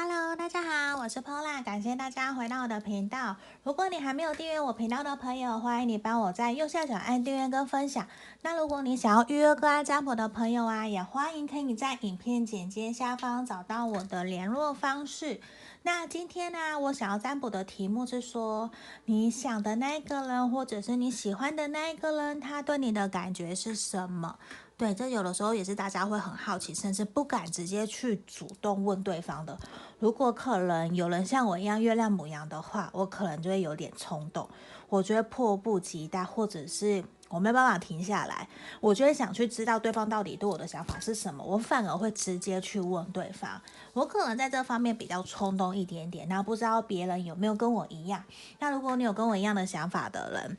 Hello，大家好，我是 Pola，感谢大家回到我的频道。如果你还没有订阅我频道的朋友，欢迎你帮我在右下角按订阅跟分享。那如果你想要预约个案占卜的朋友啊，也欢迎可以在影片简介下方找到我的联络方式。那今天呢，我想要占卜的题目是说，你想的那个人，或者是你喜欢的那个人，他对你的感觉是什么？对，这有的时候也是大家会很好奇，甚至不敢直接去主动问对方的。如果可能有人像我一样月亮母羊的话，我可能就会有点冲动，我觉得迫不及待，或者是我没办法停下来，我就会想去知道对方到底对我的想法是什么，我反而会直接去问对方。我可能在这方面比较冲动一点点，那不知道别人有没有跟我一样？那如果你有跟我一样的想法的人，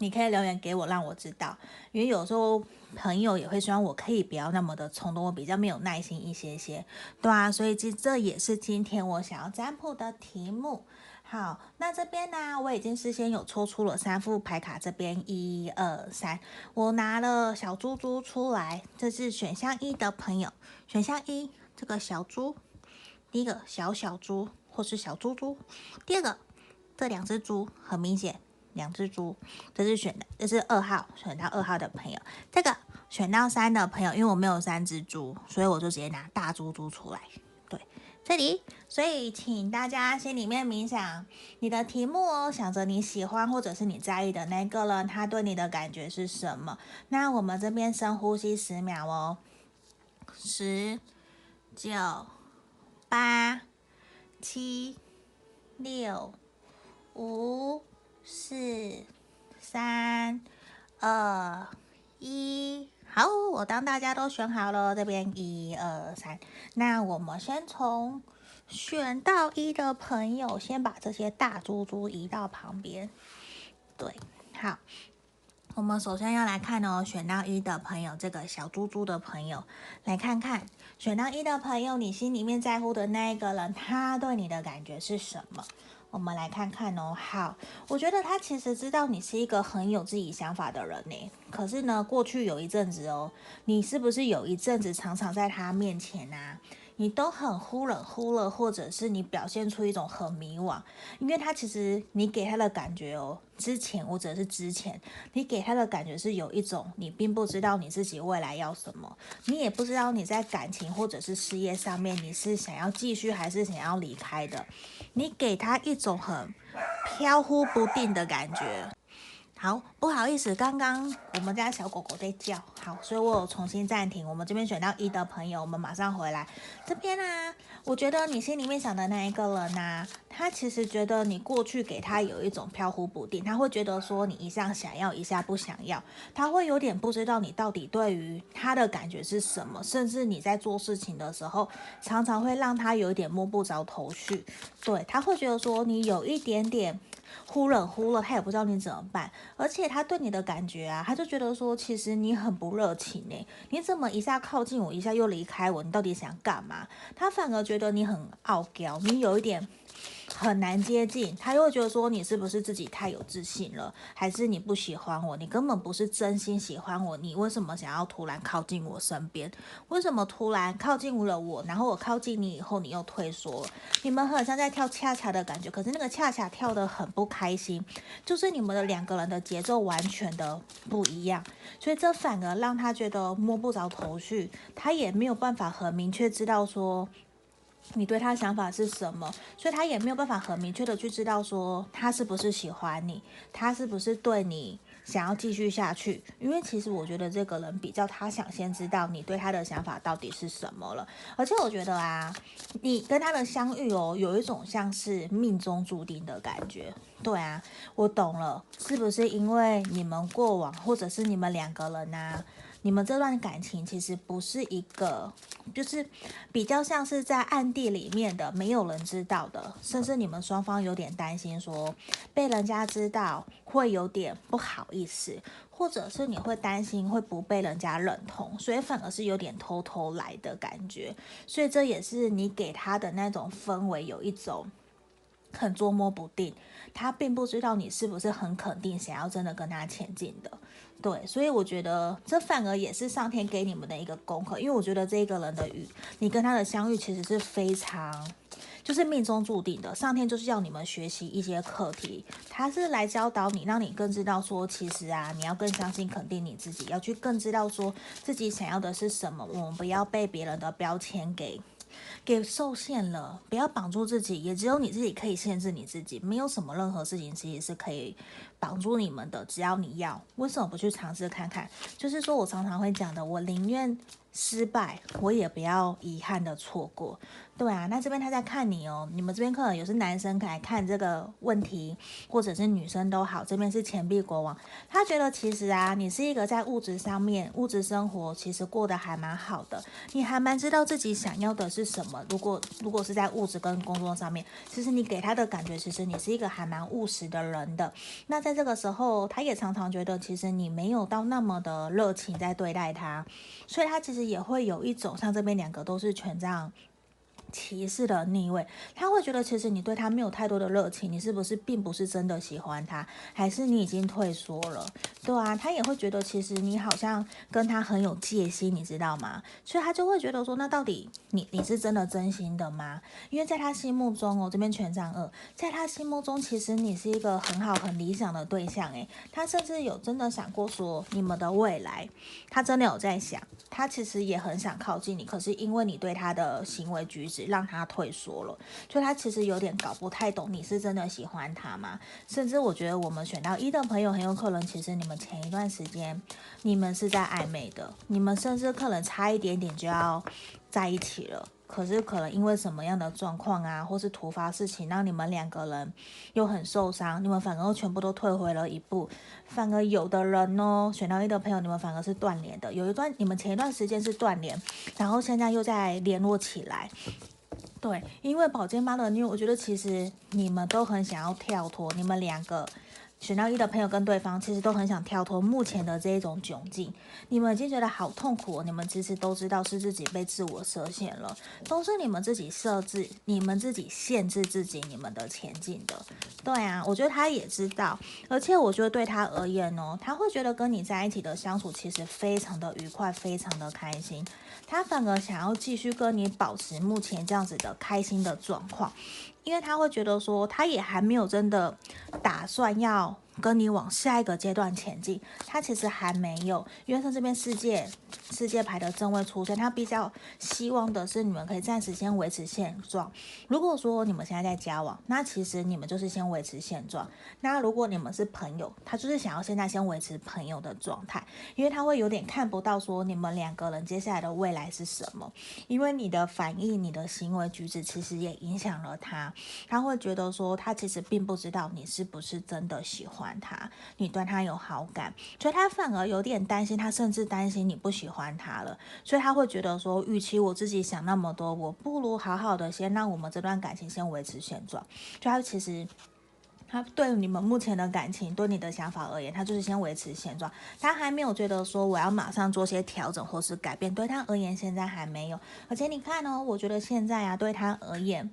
你可以留言给我，让我知道，因为有时候朋友也会希望我可以不要那么的冲动，我比较没有耐心一些些，对啊，所以这这也是今天我想要占卜的题目。好，那这边呢，我已经事先有抽出了三副牌卡，这边一二三，我拿了小猪猪出来，这是选项一的朋友，选项一这个小猪，第一个小小猪或是小猪猪，第二个这两只猪很明显。两只猪，这是选的，这是二号，选到二号的朋友。这个选到三的朋友，因为我没有三只猪，所以我就直接拿大猪猪出来。对，这里，所以请大家心里面冥想你的题目哦，想着你喜欢或者是你在意的那个人，他对你的感觉是什么？那我们这边深呼吸十秒哦，十、九、八、七、六、五。四、三、二、一，好，我当大家都选好了，这边一二三，那我们先从选到一的朋友，先把这些大猪猪移到旁边。对，好，我们首先要来看哦，选到一的朋友，这个小猪猪的朋友，来看看选到一的朋友，你心里面在乎的那一个人，他对你的感觉是什么？我们来看看哦，好，我觉得他其实知道你是一个很有自己想法的人呢。可是呢，过去有一阵子哦，你是不是有一阵子常常在他面前啊？你都很忽冷忽热，或者是你表现出一种很迷惘，因为他其实你给他的感觉哦，之前或者是之前，你给他的感觉是有一种你并不知道你自己未来要什么，你也不知道你在感情或者是事业上面你是想要继续还是想要离开的，你给他一种很飘忽不定的感觉。好，不好意思，刚刚我们家小狗狗在叫，好，所以我有重新暂停。我们这边选到一的朋友，我们马上回来。这边呢、啊，我觉得你心里面想的那一个人呢、他其实觉得你过去给他有一种飘忽不定，他会觉得说你一下想要，一下不想要，他会有点不知道你到底对于他的感觉是什么，甚至你在做事情的时候，常常会让他有一点摸不着头绪。对，他会觉得说你有一点点。忽冷忽热，他也不知道你怎么办，而且他对你的感觉啊，他就觉得说，其实你很不热情呢。你怎么一下靠近我，一下又离开我？你到底想干嘛？他反而觉得你很傲娇，你有一点。很难接近，他又会觉得说，你是不是自己太有自信了，还是你不喜欢我？你根本不是真心喜欢我，你为什么想要突然靠近我身边？为什么突然靠近了我，然后我靠近你以后，你又退缩？你们很像在跳恰恰的感觉，可是那个恰恰跳得很不开心，就是你们的两个人的节奏完全的不一样，所以这反而让他觉得摸不着头绪，他也没有办法很明确知道说。你对他的想法是什么？所以他也没有办法很明确的去知道说他是不是喜欢你，他是不是对你想要继续下去。因为其实我觉得这个人比较他想先知道你对他的想法到底是什么了。而且我觉得啊，你跟他的相遇哦，有一种像是命中注定的感觉。对啊，我懂了，是不是因为你们过往或者是你们两个人啊？你们这段感情其实不是一个，就是比较像是在暗地里面的，没有人知道的，甚至你们双方有点担心，说被人家知道会有点不好意思，或者是你会担心会不被人家认同，所以反而是有点偷偷来的感觉，所以这也是你给他的那种氛围，有一种很捉摸不定，他并不知道你是不是很肯定想要真的跟他前进的。对，所以我觉得这反而也是上天给你们的一个功课，因为我觉得这个人的与你跟他的相遇其实是非常就是命中注定的，上天就是要你们学习一些课题，他是来教导你，让你更知道说，其实啊，你要更相信、肯定你自己，要去更知道说自己想要的是什么，我们不要被别人的标签给。给受限了，不要绑住自己，也只有你自己可以限制你自己，没有什么任何事情其实是可以绑住你们的，只要你要，为什么不去尝试看看？就是说我常常会讲的，我宁愿失败，我也不要遗憾的错过。对啊，那这边他在看你哦。你们这边可能有是男生来看这个问题，或者是女生都好。这边是钱币国王，他觉得其实啊，你是一个在物质上面、物质生活其实过得还蛮好的，你还蛮知道自己想要的是什么。如果如果是在物质跟工作上面，其实你给他的感觉，其实你是一个还蛮务实的人的。那在这个时候，他也常常觉得，其实你没有到那么的热情在对待他，所以他其实也会有一种像这边两个都是权杖。歧视的逆位，他会觉得其实你对他没有太多的热情，你是不是并不是真的喜欢他，还是你已经退缩了？对啊，他也会觉得其实你好像跟他很有戒心，你知道吗？所以他就会觉得说，那到底你你是真的真心的吗？因为在他心目中哦，这边权杖二，在他心目中其实你是一个很好很理想的对象诶，他甚至有真的想过说你们的未来，他真的有在想，他其实也很想靠近你，可是因为你对他的行为举止。让他退缩了，所以他其实有点搞不太懂，你是真的喜欢他吗？甚至我觉得我们选到一的朋友很有可能，其实你们前一段时间你们是在暧昧的，你们甚至可能差一点点就要在一起了，可是可能因为什么样的状况啊，或是突发事情，让你们两个人又很受伤，你们反而全部都退回了一步，反而有的人哦，选到一的朋友，你们反而是断联的，有一段你们前一段时间是断联，然后现在又在联络起来。对，因为宝剑八的，因我觉得其实你们都很想要跳脱，你们两个。选到一的朋友跟对方其实都很想跳脱目前的这一种窘境，你们已经觉得好痛苦，你们其实都知道是自己被自我设限了，都是你们自己设置、你们自己限制自己你们的前进的。对啊，我觉得他也知道，而且我觉得对他而言哦，他会觉得跟你在一起的相处其实非常的愉快，非常的开心，他反而想要继续跟你保持目前这样子的开心的状况。因为他会觉得说，他也还没有真的打算要跟你往下一个阶段前进，他其实还没有，因为他这边世界世界牌的正位出现，他比较希望的是你们可以暂时先维持现状。如果说你们现在在交往，那其实你们就是先维持现状。那如果你们是朋友，他就是想要现在先维持朋友的状态，因为他会有点看不到说你们两个人接下来的未来是什么，因为你的反应、你的行为举止其实也影响了他，他会觉得说他其实并不知道你是不是真的喜欢。他，你对他有好感，所以他反而有点担心，他甚至担心你不喜欢他了，所以他会觉得说，与其我自己想那么多，我不如好好的先让我们这段感情先维持现状。就他其实。他对你们目前的感情，对你的想法而言，他就是先维持现状，他还没有觉得说我要马上做些调整或是改变。对他而言，现在还没有。而且你看哦，我觉得现在啊，对他而言，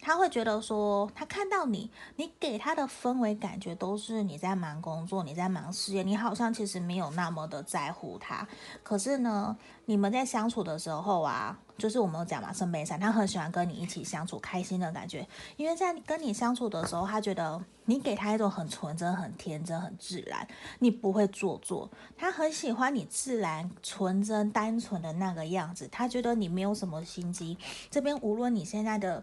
他会觉得说，他看到你，你给他的氛围感觉都是你在忙工作，你在忙事业，你好像其实没有那么的在乎他。可是呢，你们在相处的时候啊。就是我们讲嘛，圣杯三，他很喜欢跟你一起相处，开心的感觉。因为在跟你相处的时候，他觉得你给他一种很纯真、很天真、很自然，你不会做作。他很喜欢你自然、纯真、单纯的那个样子。他觉得你没有什么心机。这边无论你现在的。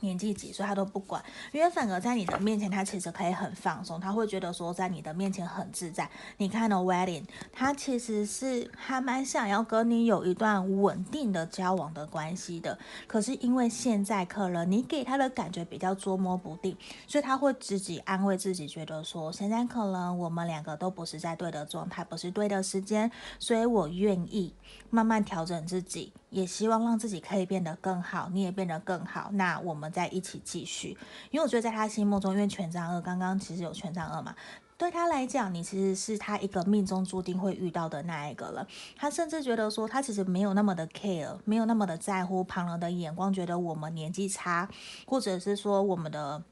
年纪几岁他都不管，因为反而在你的面前，他其实可以很放松，他会觉得说在你的面前很自在。你看的 wedding，他其实是还蛮想要跟你有一段稳定的交往的关系的，可是因为现在可能你给他的感觉比较捉摸不定，所以他会自己安慰自己，觉得说现在可能我们两个都不是在对的状态，不是对的时间，所以我愿意慢慢调整自己。也希望让自己可以变得更好，你也变得更好，那我们再一起继续。因为我觉得在他心目中，因为权杖二刚刚其实有权杖二嘛，对他来讲，你其实是他一个命中注定会遇到的那一个了。他甚至觉得说，他其实没有那么的 care，没有那么的在乎旁人的眼光，觉得我们年纪差，或者是说我们的。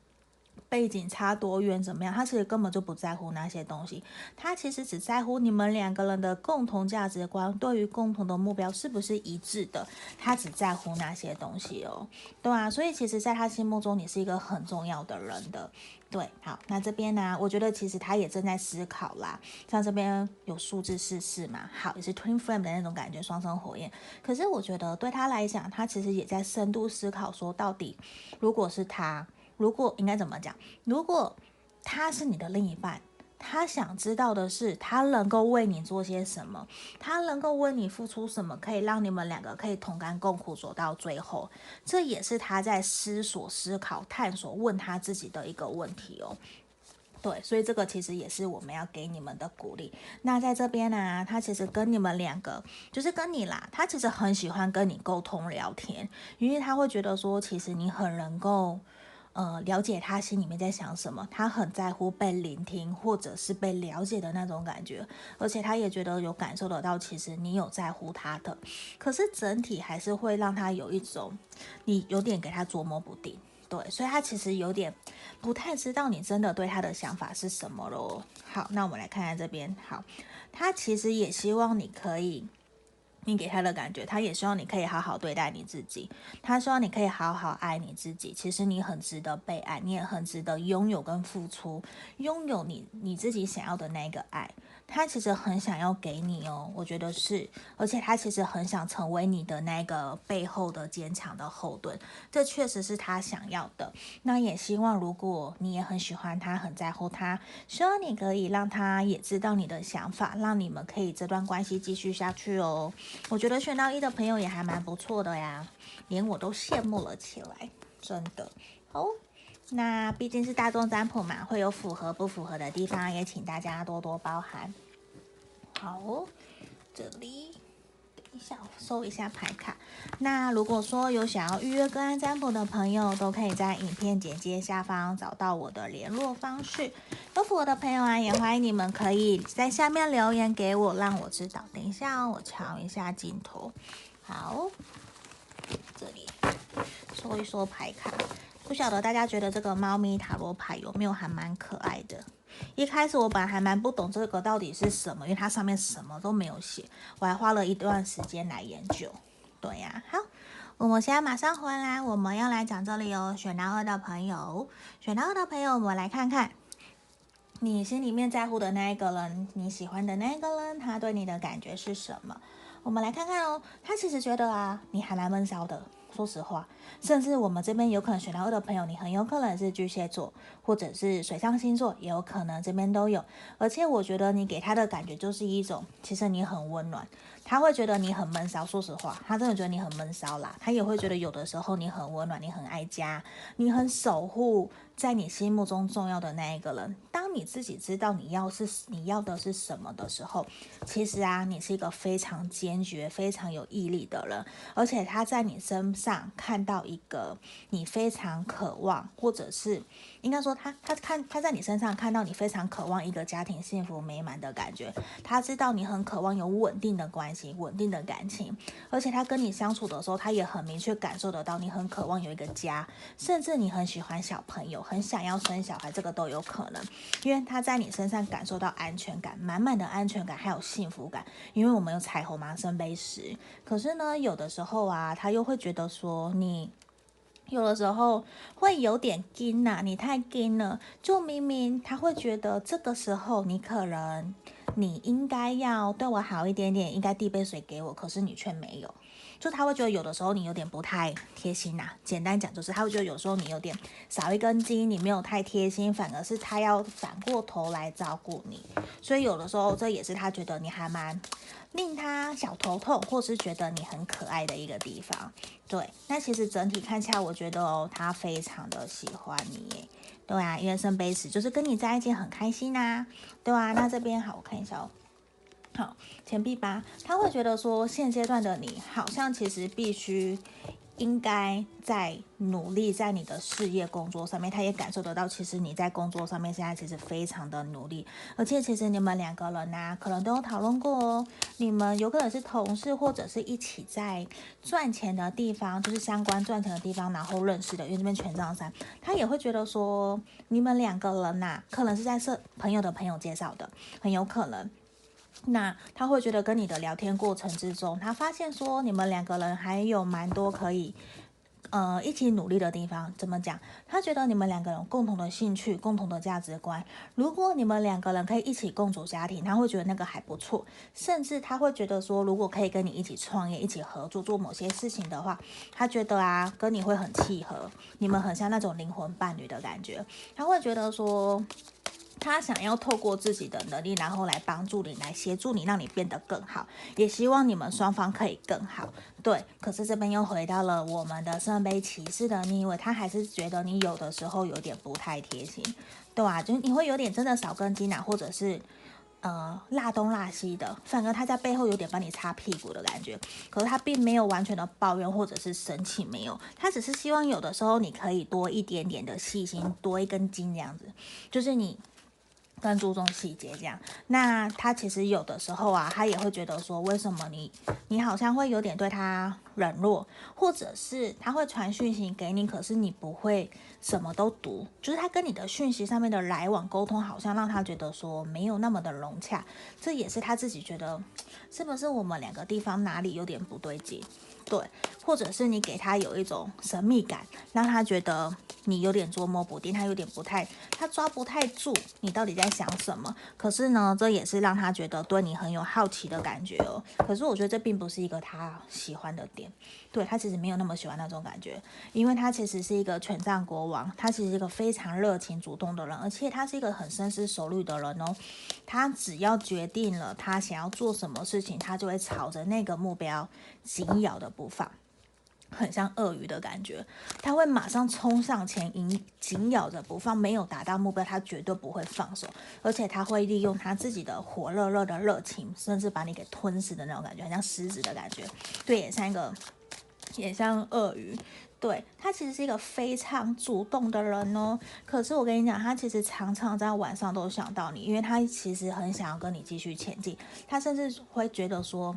背景差多远怎么样，他其实根本就不在乎那些东西，他其实只在乎你们两个人的共同价值观，对于共同的目标是不是一致的，他只在乎那些东西哦，对啊，所以其实在他心目中你是一个很重要的人的。对，好，那这边呢？我觉得其实他也正在思考啦。像这边有数字四四嘛，好，也是 Twin Flame 的那种感觉，双生火焰。可是我觉得对他来讲，他其实也在深度思考，说到底，如果是他，如果应该怎么讲？如果他是你的另一半。他想知道的是，他能够为你做些什么，他能够为你付出什么，可以让你们两个可以同甘共苦走到最后。这也是他在思索、思考、探索、问他自己的一个问题哦。对，所以这个其实也是我们要给你们的鼓励。那在这边呢，他其实跟你们两个，就是跟你啦，他其实很喜欢跟你沟通聊天，因为他会觉得说，其实你很能够。呃，了解他心里面在想什么，他很在乎被聆听或者是被了解的那种感觉，而且他也觉得有感受得到，其实你有在乎他的。可是整体还是会让他有一种，你有点给他琢磨不定，对，所以他其实有点不太知道你真的对他的想法是什么咯。好，那我们来看看这边，好，他其实也希望你可以。你给他的感觉，他也希望你可以好好对待你自己，他希望你可以好好爱你自己。其实你很值得被爱，你也很值得拥有跟付出，拥有你你自己想要的那个爱。他其实很想要给你哦，我觉得是，而且他其实很想成为你的那个背后的坚强的后盾，这确实是他想要的。那也希望如果你也很喜欢他，很在乎他，希望你可以让他也知道你的想法，让你们可以这段关系继续下去哦。我觉得选到一的朋友也还蛮不错的呀，连我都羡慕了起来，真的。好。那毕竟是大众占卜嘛，会有符合不符合的地方，也请大家多多包涵。好，这里等一下我收一下牌卡。那如果说有想要预约个案占卜的朋友，都可以在影片简介下方找到我的联络方式。有符合的朋友啊，也欢迎你们可以在下面留言给我，让我知道。等一下哦，我调一下镜头。好，这里说一说牌卡。不晓得大家觉得这个猫咪塔罗牌有没有还蛮可爱的？一开始我本来还蛮不懂这个到底是什么，因为它上面什么都没有写，我还花了一段时间来研究。对呀，好，我们现在马上回来，我们要来讲这里哦。选到二的朋友，选到二的朋友，我们来看看你心里面在乎的那一个人，你喜欢的那一个人，他对你的感觉是什么？我们来看看哦，他其实觉得啊，你还蛮闷骚的。说实话，甚至我们这边有可能选到二的朋友，你很有可能是巨蟹座，或者是水象星座，也有可能这边都有。而且我觉得你给他的感觉就是一种，其实你很温暖。他会觉得你很闷骚，说实话，他真的觉得你很闷骚啦。他也会觉得有的时候你很温暖，你很爱家，你很守护在你心目中重要的那一个人。当你自己知道你要是你要的是什么的时候，其实啊，你是一个非常坚决、非常有毅力的人。而且他在你身上看到一个你非常渴望，或者是应该说他他看他在你身上看到你非常渴望一个家庭幸福美满的感觉。他知道你很渴望有稳定的关系。稳定的感情，而且他跟你相处的时候，他也很明确感受得到你很渴望有一个家，甚至你很喜欢小朋友，很想要生小孩，这个都有可能，因为他在你身上感受到安全感，满满的安全感，还有幸福感。因为我们有彩虹嘛，圣杯十。可是呢，有的时候啊，他又会觉得说你有的时候会有点惊呐，你太惊了，就明明他会觉得这个时候你可能。你应该要对我好一点点，应该递杯水给我，可是你却没有，就他会觉得有的时候你有点不太贴心呐、简单讲就是他会觉得有时候你有点少一根筋，你没有太贴心，反而是他要反过头来照顾你。所以有的时候这也是他觉得你还蛮令他小头痛，或是觉得你很可爱的一个地方。对，那其实整体看起来，我觉得哦，他非常的喜欢你耶。对啊，因为圣杯十就是跟你在一起很开心呐、对啊，那这边好，我看一下哦。好，钱币八，他会觉得说现阶段的你好像其实必须应该在努力在你的事业工作上面，他也感受得到，其实你在工作上面现在其实非常的努力，而且其实你们两个人呐、可能都有讨论过哦，你们有可能是同事，或者是一起在赚钱的地方，就是相关赚钱的地方，然后认识的，因为这边权杖三，他也会觉得说，你们两个人呐、可能是在社朋友的朋友介绍的，很有可能。那他会觉得跟你的聊天过程之中，他发现说你们两个人还有蛮多可以，呃，一起努力的地方。怎么讲？他觉得你们两个人共同的兴趣、共同的价值观。如果你们两个人可以一起共组家庭，他会觉得那个还不错。甚至他会觉得说，如果可以跟你一起创业、一起合作做某些事情的话，他觉得啊，跟你会很契合，你们很像那种灵魂伴侣的感觉。他会觉得说。他想要透过自己的能力，然后来帮助你，来协助你，让你变得更好，也希望你们双方可以更好。对，可是这边又回到了我们的圣杯骑士的逆位，他还是觉得你有的时候有点不太贴心，对啊，就你会有点真的少根筋啊，或者是呃辣东辣西的，反而他在背后有点帮你擦屁股的感觉。可是他并没有完全的抱怨或者是生气，没有，他只是希望有的时候你可以多一点点的细心，多一根筋这样子，就是你。更注重细节，这样，那他其实有的时候啊，他也会觉得说，为什么你，你好像会有点对他冷落，或者是他会传讯息给你，可是你不会什么都读，就是他跟你的讯息上面的来往沟通，好像让他觉得说没有那么的融洽，这也是他自己觉得，是不是我们两个地方哪里有点不对劲？对，或者是你给他有一种神秘感，让他觉得你有点捉摸不定，他有点不太，他抓不太住你到底在想什么。可是呢，这也是让他觉得对你很有好奇的感觉哦。可是我觉得这并不是一个他喜欢的点，对，他其实没有那么喜欢那种感觉，因为他其实是一个权杖国王，他其实是一个非常热情主动的人，而且他是一个很深思熟虑的人哦。他只要决定了他想要做什么事情，他就会朝着那个目标紧咬的。不放，很像鳄鱼的感觉，他会马上冲上前，紧紧咬着不放。没有达到目标，他绝对不会放手，而且他会利用他自己的火热热的热情，甚至把你给吞噬的那种感觉，很像狮子的感觉。对，也像一个，也像鳄鱼。对，他其实是一个非常主动的人哦。可是我跟你讲，他其实常常在晚上都想到你，因为他其实很想要跟你继续前进。他甚至会觉得说。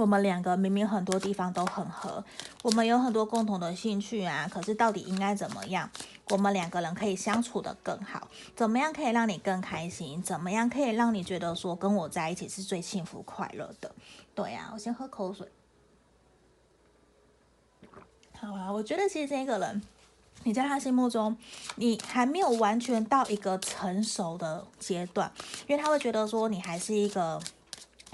我们两个明明很多地方都很合，我们有很多共同的兴趣啊，可是到底应该怎么样，我们两个人可以相处得更好？怎么样可以让你更开心？怎么样可以让你觉得说跟我在一起是最幸福快乐的？对呀，我先喝口水。好啊，我觉得其实这个人，你在他心目中，你还没有完全到一个成熟的阶段，因为他会觉得说你还是一个。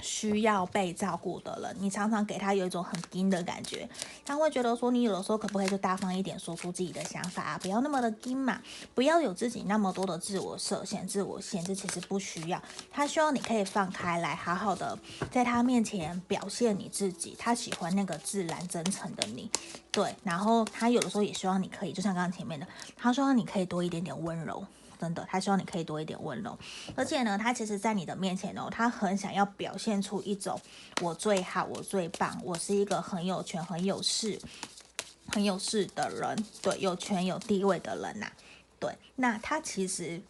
需要被照顾的人，你常常给他有一种很硬的感觉，他会觉得说，你有的时候可不可以就大方一点，说出自己的想法啊，不要那么的硬嘛，不要有自己那么多的自我设限、自我限制，其实不需要。他希望你可以放开来，好好的在他面前表现你自己，他喜欢那个自然真诚的你，对。然后他有的时候也希望你可以，就像刚刚前面的，他希望你可以多一点点温柔。真的，他希望你可以多一点温柔，而且呢，他其实，在你的面前哦，他很想要表现出一种我最好，我最棒，我是一个很有权、很有势、很有势的人，对，有权有地位的人呐、对。那他其实，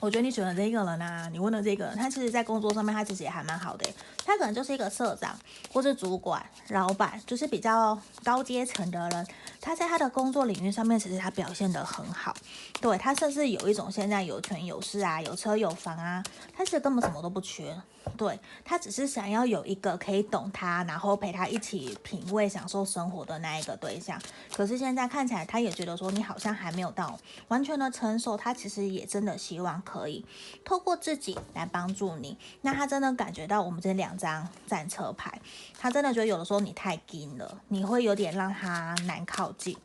我觉得你选的这个人啊，你问的这个人，他其实在工作上面，他其实也还蛮好的，他可能就是一个社长，或是主管、老板，就是比较高阶层的人。他在他的工作领域上面，其实他表现得很好，对，他甚至有一种现在有权有势啊，有车有房啊，他其实根本什么都不缺。对，他只是想要有一个可以懂他，然后陪他一起品味、享受生活的那一个对象。可是现在看起来，他也觉得说你好像还没有到完全的成熟。他其实也真的希望可以透过自己来帮助你。那他真的感觉到我们这两张战车牌，他真的觉得有的时候你太紧了，你会有点让他难靠近。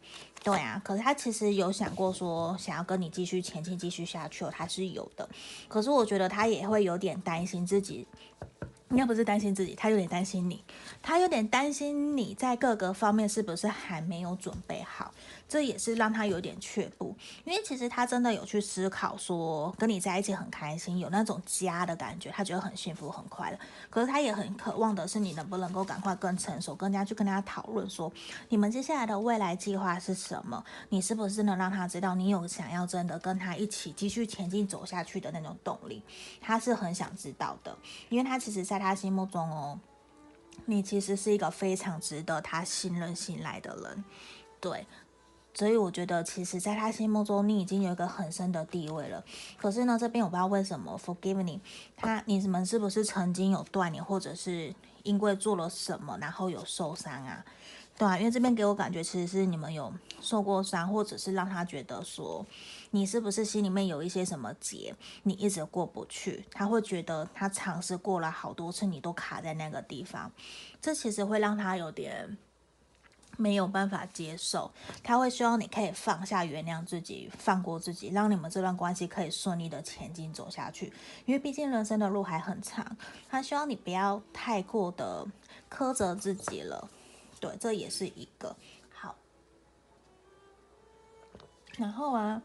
对啊，可是他其实有想过说想要跟你继续前进、继续下去，他是有的。可是我觉得他也会有点担心自己应该不是担心自己，他有点担心你，他有点担心你在各个方面是不是还没有准备好。这也是让他有点却步，因为其实他真的有去思考说，跟你在一起很开心，有那种家的感觉，他觉得很幸福、很快乐。可是他也很渴望的是，你能不能够赶快更成熟，更加去跟他讨论说，你们接下来的未来计划是什么？你是不是能让他知道，你有想要真的跟他一起继续前进走下去的那种动力？他是很想知道的，因为他其实在他心目中哦，你其实是一个非常值得他信任、信赖的人，对。所以我觉得，其实，在他心目中，你已经有一个很深的地位了。可是呢，这边我不知道为什么，forgive 你，他你们是不是曾经有断联，或者是因为做了什么，然后有受伤啊？对啊，因为这边给我感觉，其实是你们有受过伤，或者是让他觉得说，你是不是心里面有一些什么结，你一直过不去？他会觉得他尝试过了好多次，你都卡在那个地方，这其实会让他有点。没有办法接受，他会希望你可以放下、原谅自己、放过自己，让你们这段关系可以顺利的前进走下去。因为毕竟人生的路还很长，他希望你不要太过的苛责自己了。对，这也是一个好。然后啊。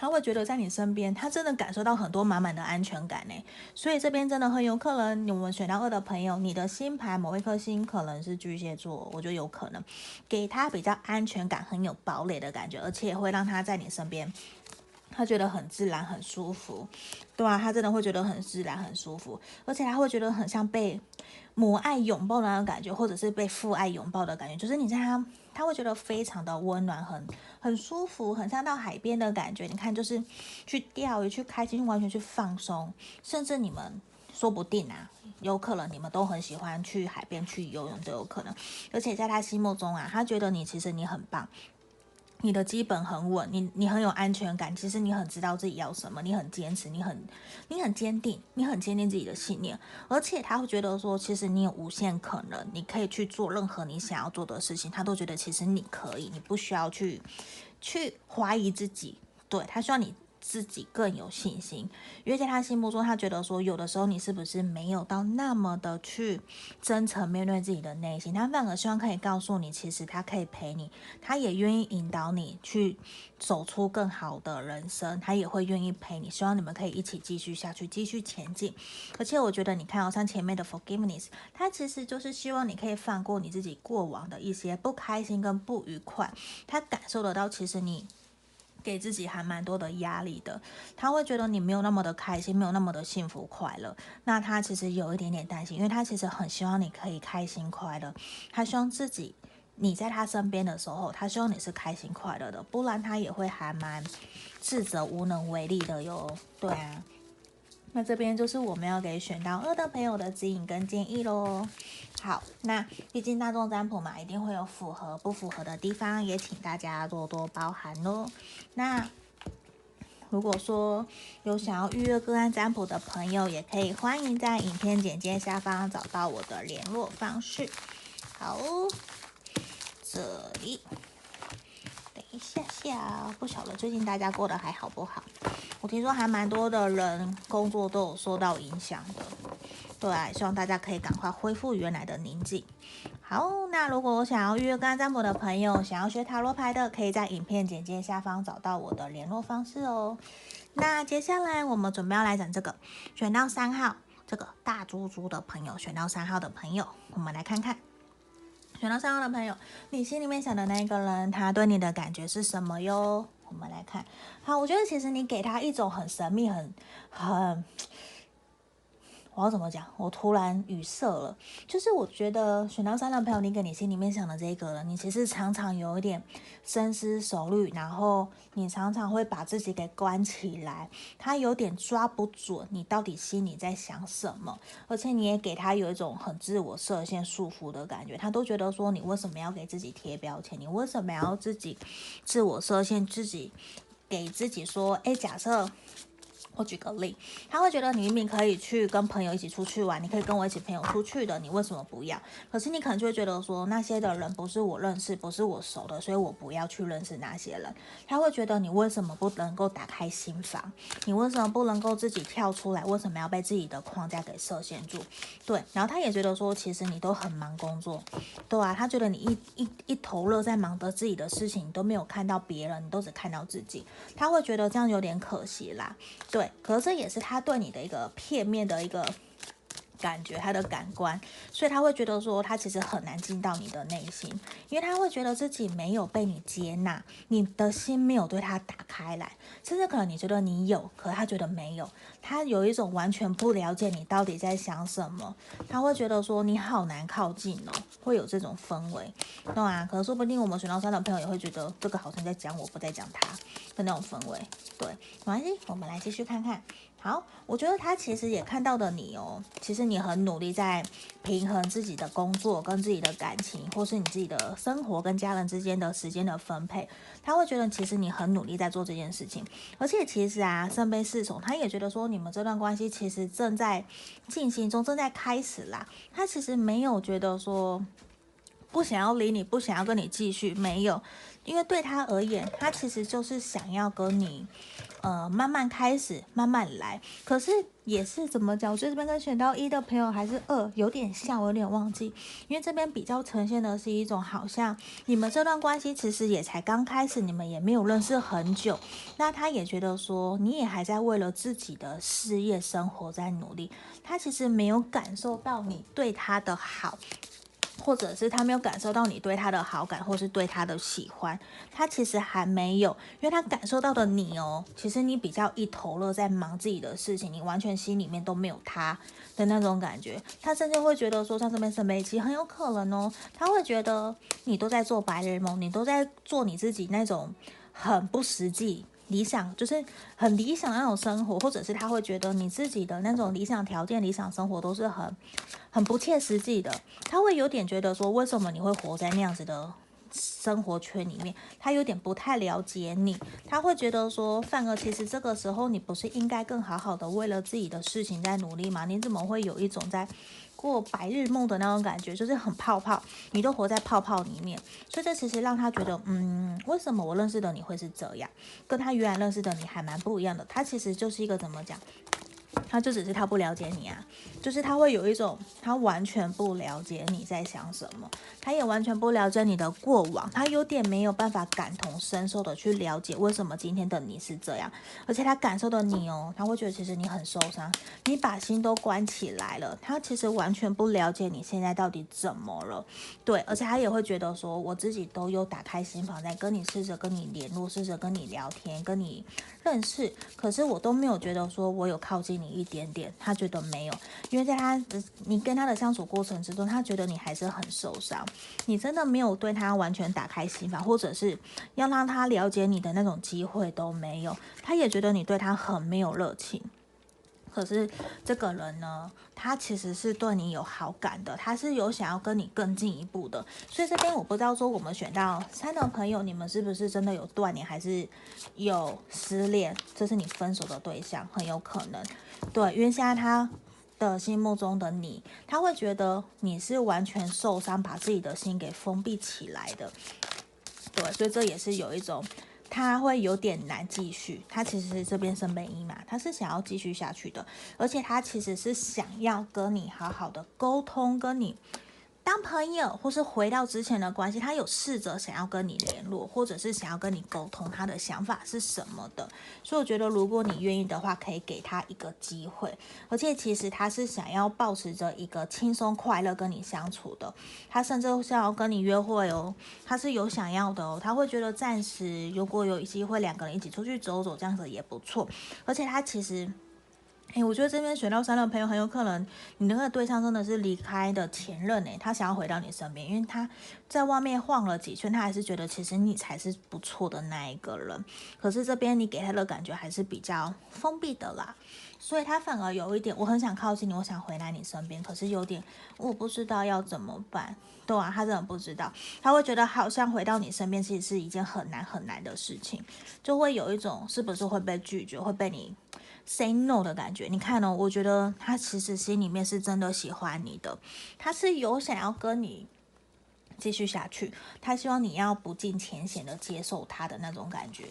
他会觉得在你身边，他真的感受到很多满满的安全感呢。所以这边真的很有可能，你们选到二的朋友，你的星牌某一颗星可能是巨蟹座，我觉得有可能给他比较安全感，很有堡垒的感觉，而且会让他在你身边，他觉得很自然、很舒服，对啊，他真的会觉得很自然、很舒服，而且他会觉得很像被母爱拥抱的那种感觉，或者是被父爱拥抱的感觉，就是你在他，他会觉得非常的温暖，很。很舒服，很像到海边的感觉。你看，就是去钓鱼、去开心、完全去放松，甚至你们说不定啊，有可能你们都很喜欢去海边去游泳都有可能。而且在他心目中啊，他觉得你其实你很棒。你的基本很稳，你你很有安全感，其实你很知道自己要什么，你很坚持，你很你很坚定，你很坚定自己的信念，而且他会觉得说，其实你有无限可能，你可以去做任何你想要做的事情，他都觉得其实你可以，你不需要去去怀疑自己，对，他希望你。自己更有信心，因为在他心目中，他觉得说，有的时候你是不是没有到那么的去真诚面对自己的内心，他反而希望可以告诉你，其实他可以陪你，他也愿意引导你去走出更好的人生，他也会愿意陪你，希望你们可以一起继续下去，继续前进。而且我觉得，你看哦，像前面的 forgiveness，他其实就是希望你可以放过你自己过往的一些不开心跟不愉快，他感受得到，其实你。给自己还蛮多的压力的，他会觉得你没有那么的开心，没有那么的幸福快乐。那他其实有一点点担心，因为他其实很希望你可以开心快乐，他希望自己你在他身边的时候，他希望你是开心快乐的，不然他也会还蛮自责无能为力的哟。对啊。那这边就是我们要给选到二的朋友的指引跟建议喽。好，那毕竟大众占卜嘛，一定会有符合不符合的地方，也请大家多多包涵喽。那如果说有想要预约个案占卜的朋友，也可以欢迎在影片简介下方找到我的联络方式。好，这里。一下下，不晓得最近大家过得还好不好？我听说还蛮多的人工作都有受到影响的，对，希望大家可以赶快恢复原来的宁静。好，那如果我想要预约个案占卜的朋友，想要学塔罗牌的，可以在影片简介下方找到我的联络方式哦。那接下来我们准备要来讲这个选到三号这个大猪猪的朋友，选到三号的朋友，我们来看看。选到三号的朋友，你心里面想的那个人，他对你的感觉是什么哟？我们来看，好，我觉得其实你给他一种很神秘、很很。我要怎么讲？我突然语塞了。就是我觉得选到三的朋友，你给你心里面想的这个人，你其实常常有一点深思熟虑，然后你常常会把自己给关起来，他有点抓不准你到底心里在想什么，而且你也给他有一种很自我设限、束缚的感觉，他都觉得说你为什么要给自己贴标签？你为什么要自己自我设限？自己给自己说，哎，假设。我举个例，他会觉得你明明可以去跟朋友一起出去玩，你可以跟我一起朋友出去的，你为什么不要？可是你可能就会觉得说，那些的人不是我认识，不是我熟的，所以我不要去认识那些人。他会觉得你为什么不能够打开心房？你为什么不能够自己跳出来？为什么要被自己的框架给设限住？对，然后他也觉得说，其实你都很忙工作，对啊，他觉得你一一一头热在忙着自己的事情，你都没有看到别人，你都只看到自己。他会觉得这样有点可惜啦，对。可是这也是他对你的一个片面的一个感觉，他的感官，所以他会觉得说，他其实很难进到你的内心，因为他会觉得自己没有被你接纳，你的心没有对他打开来，甚至可能你觉得你有，可他觉得没有，他有一种完全不了解你到底在想什么，他会觉得说你好难靠近哦，会有这种氛围，懂吗？可能说不定我们选到三的朋友也会觉得这个好像在讲我，不在讲他的那种氛围，对，没关系，我们来继续看看。好，我觉得他其实也看到了你哦，其实你很努力在平衡自己的工作跟自己的感情，或是你自己的生活跟家人之间的时间的分配。他会觉得其实你很努力在做这件事情，而且其实啊，圣杯侍从他也觉得说你们这段关系其实正在进行中，正在开始啦。他其实没有觉得说不想要理你，不想要跟你继续，没有。因为对他而言，他其实就是想要跟你，呃，慢慢开始，慢慢来。可是也是怎么讲？我觉得这边跟选到一的朋友还是二有点像，我有点忘记。因为这边比较呈现的是一种，好像你们这段关系其实也才刚开始，你们也没有认识很久。那他也觉得说，你也还在为了自己的事业、生活在努力。他其实没有感受到你对他的好。或者是他没有感受到你对他的好感，或是对他的喜欢，他其实还没有，因为他感受到的你哦，其实你比较一头热在忙自己的事情，你完全心里面都没有他的那种感觉，他甚至会觉得说，像这边圣杯七很有可能哦，他会觉得你都在做白日梦，你都在做你自己那种很不实际。理想就是很理想那种生活，或者是他会觉得你自己的那种理想条件、理想生活都是很很不切实际的。他会有点觉得说，为什么你会活在那样子的生活圈里面？他有点不太了解你。他会觉得说，范哥其实这个时候你不是应该更好好的为了自己的事情在努力吗？你怎么会有一种在过白日梦的那种感觉，就是很泡泡，你都活在泡泡里面，所以这其实让他觉得，嗯，为什么我认识的你会是这样，跟他原来认识的你还蛮不一样的。他其实就是一个怎么讲？他就只是他不了解你啊，就是他会有一种他完全不了解你在想什么，他也完全不了解你的过往，他有点没有办法感同身受的去了解为什么今天的你是这样，而且他感受到你哦，他会觉得其实你很受伤，你把心都关起来了，他其实完全不了解你现在到底怎么了，对，而且他也会觉得说，我自己都有打开心房在跟你试着跟你联络，试着跟你聊天，跟你认识，可是我都没有觉得说我有靠近你。一点点，他觉得没有，因为在他的你跟他的相处过程之中，他觉得你还是很受伤，你真的没有对他完全打开心房，或者是要让他了解你的那种机会都没有，他也觉得你对他很没有热情。可是这个人呢，他其实是对你有好感的，他是有想要跟你更进一步的。所以这边我不知道说我们选到三的朋友，你们是不是真的有断联，还是有失恋？这是你分手的对象，很有可能。对，因为现在他的心目中的你，他会觉得你是完全受伤，把自己的心给封闭起来的。对，所以这也是有一种。他会有点难继续，他其实这边圣杯一嘛，他是想要继续下去的，而且他其实是想要跟你好好的沟通，跟你。当朋友，或是回到之前的关系，他有试着想要跟你联络，或者是想要跟你沟通，他的想法是什么的？所以我觉得，如果你愿意的话，可以给他一个机会。而且，其实他是想要保持着一个轻松快乐跟你相处的。他甚至想要跟你约会哦，他是有想要的哦。他会觉得暂时如果有机会，两个人一起出去走走，这样子也不错。而且，他其实。哎，我觉得这边选到三的朋友很有可能，你那个对象真的是离开的前任哎，他想要回到你身边，因为他在外面晃了几圈，他还是觉得其实你才是不错的那一个人。可是这边你给他的感觉还是比较封闭的啦，所以他反而有一点，我很想靠近你，我想回来你身边，可是有点我不知道要怎么办。对啊，他真的不知道，他会觉得好像回到你身边其实是一件很难很难的事情，就会有一种是不是会被拒绝，会被你。Say no 的感觉。你看哦，我觉得他其实心里面是真的喜欢你的，他是有想要跟你继续下去，他希望你要不计前嫌的接受他的那种感觉。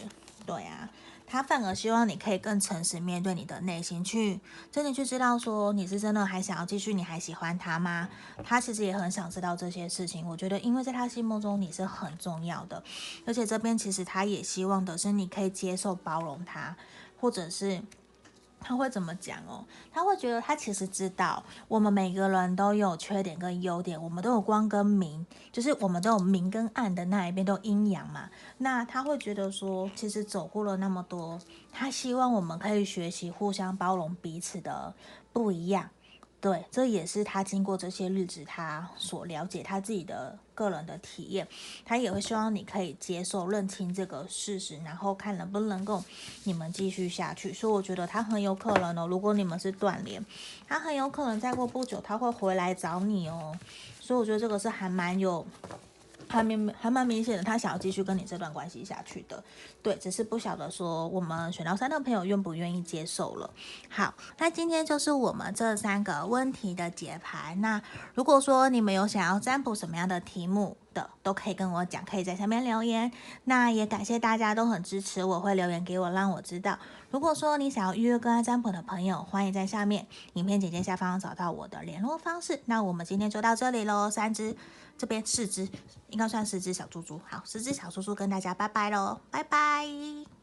对啊，他反而希望你可以更诚实面对你的内心，去真的去知道说你是真的还想要继续，你还喜欢他吗？他其实也很想知道这些事情。我觉得，因为在他心目中你是很重要的，而且这边其实他也希望的是你可以接受、包容他，或者是。他会怎么讲哦？他会觉得他其实知道我们每个人都有缺点跟优点，我们都有光跟明，就是我们都有明跟暗的那一边，都阴阳嘛。那他会觉得说，其实走过了那么多，他希望我们可以学习互相包容彼此的不一样。对，这也是他经过这些日子，他所了解他自己的个人的体验，他也会希望你可以接受、认清这个事实，然后看能不能够你们继续下去。所以我觉得他很有可能哦，如果你们是断联，他很有可能再过不久他会回来找你哦。所以我觉得这个是还蛮有。还明还蛮明显的，他想要继续跟你这段关系下去的，对，只是不晓得说我们选到三的朋友愿不愿意接受了。好，那今天就是我们这三个问题的解牌。那如果说你们有想要占卜什么样的题目的，都可以跟我讲，可以在下面留言。那也感谢大家都很支持我，会留言给我，让我知道。如果说你想要预约个案占卜的朋友，欢迎在下面影片简介下方找到我的联络方式。那我们今天就到这里喽，三只。这边四只，应该算四只小猪猪。好，四只小猪猪跟大家拜拜喽，拜拜。